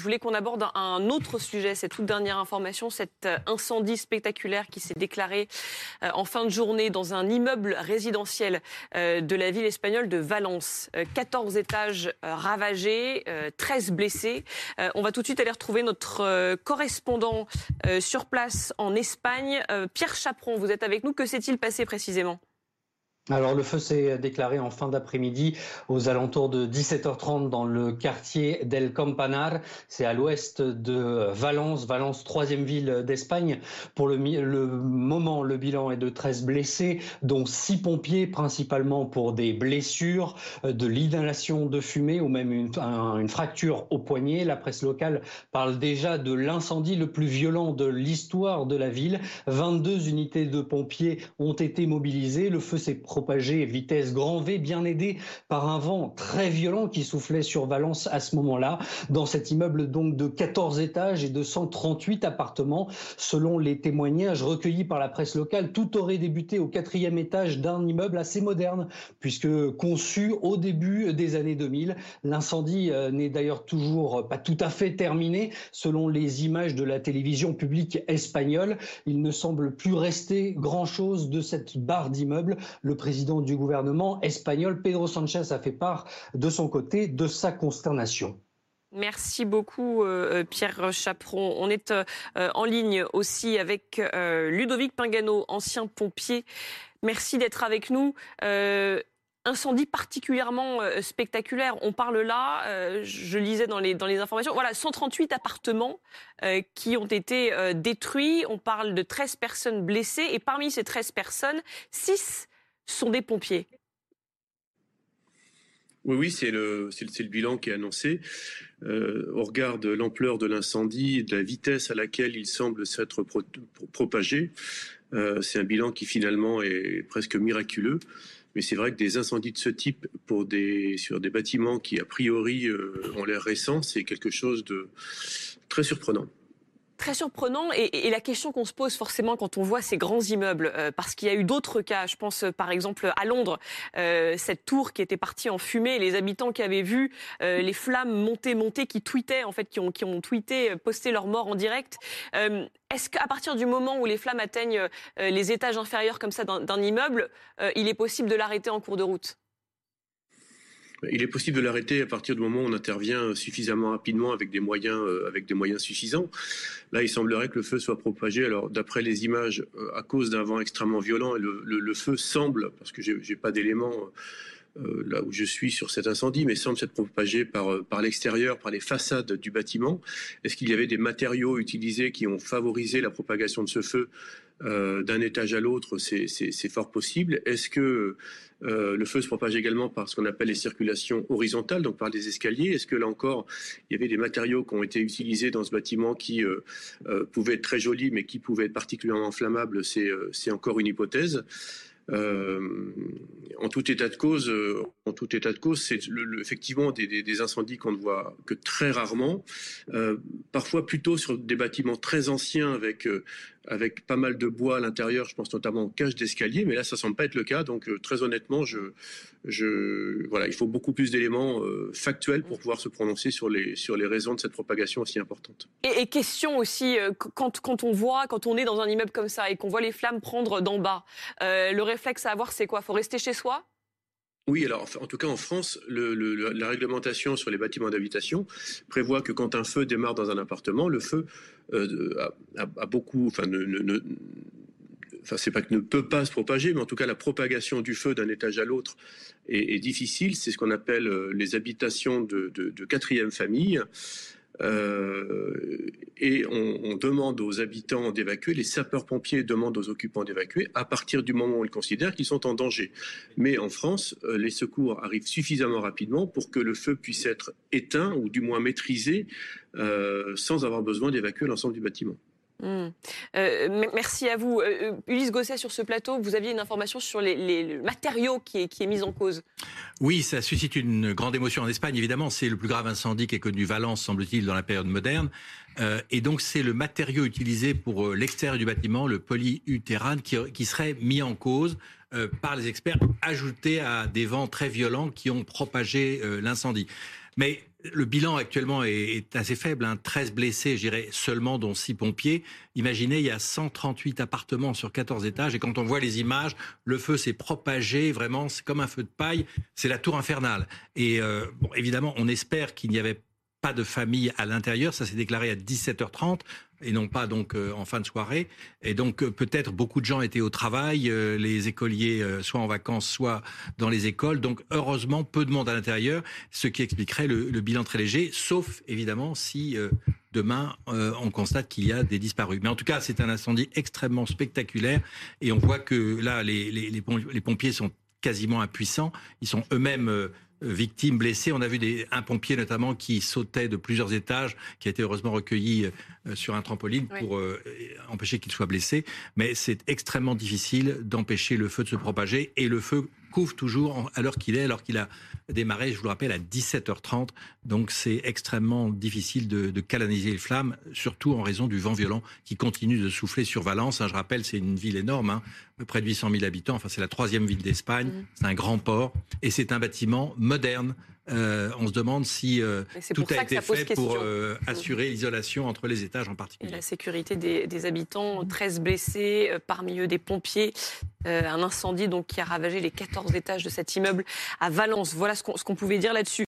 Je voulais qu'on aborde un autre sujet, cette toute dernière information, cet euh, incendie spectaculaire qui s'est déclaré euh, en fin de journée dans un immeuble résidentiel euh, de la ville espagnole de Valence. 14 étages ravagés, 13 blessés. On va tout de suite aller retrouver notre correspondant sur place en Espagne. Pierre Chaperon, vous êtes avec nous. Que s'est-il passé précisément? Alors le feu s'est déclaré en fin d'après-midi aux alentours de 17h30 dans le quartier del Campanar. C'est à l'ouest de Valence, Valence troisième ville d'Espagne. Pour le, moment, le bilan est de 13 blessés, dont 6 pompiers, principalement pour des blessures, de l'inhalation de fumée ou même une, une fracture au poignet. La presse locale parle déjà de l'incendie le plus violent de l'histoire de la ville. 22 unités de pompiers ont été mobilisées. Le feu s'est propagé vitesse grand V, bien aidé par un vent très violent qui soufflait sur Valence à ce moment-là, dans cet immeuble donc de 14 étages et de 138 appartements. Selon les témoignages recueillis par la presse locale, tout aurait débuté au quatrième étage d'un immeuble assez moderne, puisque conçu au début des années 2000. L'incendie euh, n'est d'ailleurs toujours pas tout à fait terminé. Selon les images de la télévision publique espagnole, il ne semble plus rester grand-chose de cette barre d'immeuble. Le président du gouvernement espagnol, Pedro Sanchez, a fait part de son côté de sa consternation. Merci beaucoup euh, euh, Pierre Chaperon. On est euh, en ligne aussi avec Ludovic Pingano, ancien pompier. Merci d'être avec nous incendie particulièrement spectaculaire. On parle là, je lisais dans les, dans les informations, voilà, 138 appartements qui ont été détruits. On parle de 13 personnes blessées et parmi ces 13 personnes, 6 sont des pompiers. Oui, oui, c'est le, bilan qui est annoncé. Euh, au regard de l'ampleur de l'incendie de la vitesse à laquelle il semble s'être propagé, euh, c'est un bilan qui finalement est presque miraculeux. Mais c'est vrai que des incendies de ce type sur des bâtiments qui a priori euh, ont l'air récents, c'est quelque chose de très surprenant très surprenant et, la question qu'on se pose forcément quand on voit ces grands immeubles, euh, parce qu'il y a eu d'autres cas, je pense euh, par exemple à Londres, euh, cette tour qui était partie en fumée, les habitants qui avaient vu les flammes monter, monter, qui tweetaient en fait, qui ont, qui ont tweeté, posté leur mort en direct. Est-ce qu'à partir du moment où les flammes atteignent les étages inférieurs comme ça d'un immeuble, il est possible de l'arrêter en cours de route? Il est possible de l'arrêter à partir du moment où on intervient suffisamment rapidement avec des moyens, euh, avec des moyens suffisants. Là, il semblerait que le feu soit propagé. Alors, d'après les images, euh, à cause d'un vent extrêmement violent, le, feu semble, parce que j'ai pas d'éléments euh, là où je suis sur cet incendie, mais semble s'être propagé par, par l'extérieur, par les façades du bâtiment. Est-ce qu'il y avait des matériaux utilisés qui ont favorisé la propagation de ce feu d'un étage à l'autre C'est fort possible. Est-ce que euh, le feu se propage également par ce qu'on appelle les circulations horizontales, donc par les escaliers? Est-ce que là encore, il y avait des matériaux qui ont été utilisés dans ce bâtiment qui euh, euh, pouvaient être très jolis, mais qui pouvaient être particulièrement inflammables? C'est encore une hypothèse. en tout état de cause, en tout état de cause, c'est effectivement des, incendies qu'on ne voit que très rarement, parfois plutôt sur des bâtiments très anciens avec avec pas mal de bois à l'intérieur. Je pense notamment aux cages d'escalier, mais là, ça semble pas être le cas. Donc, euh, très honnêtement, il faut beaucoup plus d'éléments euh, factuels pour pouvoir se prononcer sur les, raisons de cette propagation aussi importante. Et, question aussi, euh, quand on voit, quand on est dans un immeuble comme ça et qu'on voit les flammes prendre d'en bas, le réflexe à avoir, c'est quoi? Faut rester chez soi? Oui, alors en tout cas en France, la réglementation sur les bâtiments d'habitation prévoit que quand un feu démarre dans un appartement, le feu euh, a, beaucoup, enfin, ne, enfin c'est pas que ne peut pas se propager, mais en tout cas la propagation du feu d'un étage à l'autre est, difficile. C'est ce qu'on appelle euh, les habitations de quatrième famille. Euh, et on, demande aux habitants d'évacuer, les sapeurs-pompiers demandent aux occupants d'évacuer à partir du moment où ils considèrent qu'ils sont en danger. Mais en France, euh, les secours arrivent suffisamment rapidement pour que le feu puisse être éteint ou du moins maîtrisé euh, sans avoir besoin d'évacuer l'ensemble du bâtiment. Euh, merci à vous. Euh, Ulysse Gosset, sur ce plateau, vous aviez une information sur les, matériaux qui est, qui est mis en cause. Oui, ça suscite une grande émotion en Espagne, évidemment. C'est le plus grave incendie qu'ait connu Valence, semble-t-il, dans la période moderne. et donc, c'est le matériau utilisé pour l'extérieur du bâtiment, le polyutérane, qui, qui serait mis en cause par les experts, ajouté à des vents très violents qui ont propagé l'incendie. Mais le bilan actuellement est, assez faible, 13 hein. blessés, j'irais seulement, dont 6 pompiers. Imaginez, il y a 138 appartements sur 14 étages, et quand on voit les images, le feu s'est propagé, vraiment, c'est comme un feu de paille, c'est la tour infernale. Et euh, bon, évidemment, on espère qu'il n'y avait pas de famille à l'intérieur. Ça s'est déclaré à 17h30 et non pas donc euh, en fin de soirée. Et donc euh, peut-être beaucoup de gens étaient au travail, euh, les écoliers soit en vacances, soit dans les écoles. Donc heureusement peu de monde à l'intérieur, ce qui expliquerait le, bilan très léger, sauf évidemment si demain on constate qu'il y a des disparus. Mais en tout cas c'est un incendie extrêmement spectaculaire et on voit que là les, les pompiers sont quasiment impuissants. Ils sont eux-mêmes victimes, blessées. On a vu des, un pompier notamment qui sautait de plusieurs étages, qui a été heureusement recueilli euh, sur un trampoline pour euh, empêcher qu'il soit blessé. Mais c'est extrêmement difficile d'empêcher le feu de se propager et le feu couvre toujours à l'heure qu'il est, alors qu'il a démarré, je vous le rappelle, à 17h30. Donc c'est extrêmement difficile de, de, canaliser les flammes, surtout en raison du vent violent qui continue de souffler sur Valence. Hein, je rappelle, c'est une ville énorme, hein, près de 800 000 habitants. Enfin, c'est la troisième ville d'Espagne. Mmh. C'est un grand port et c'est un bâtiment moderne euh, on se demande si euh, tout a été fait pour euh, assurer l'isolation entre les étages en particulier. la sécurité des, habitants, 13 blessés, parmi eux des pompiers. un incendie donc qui a ravagé les 14 étages de cet immeuble à Valence. Voilà ce qu'on pouvait dire là-dessus.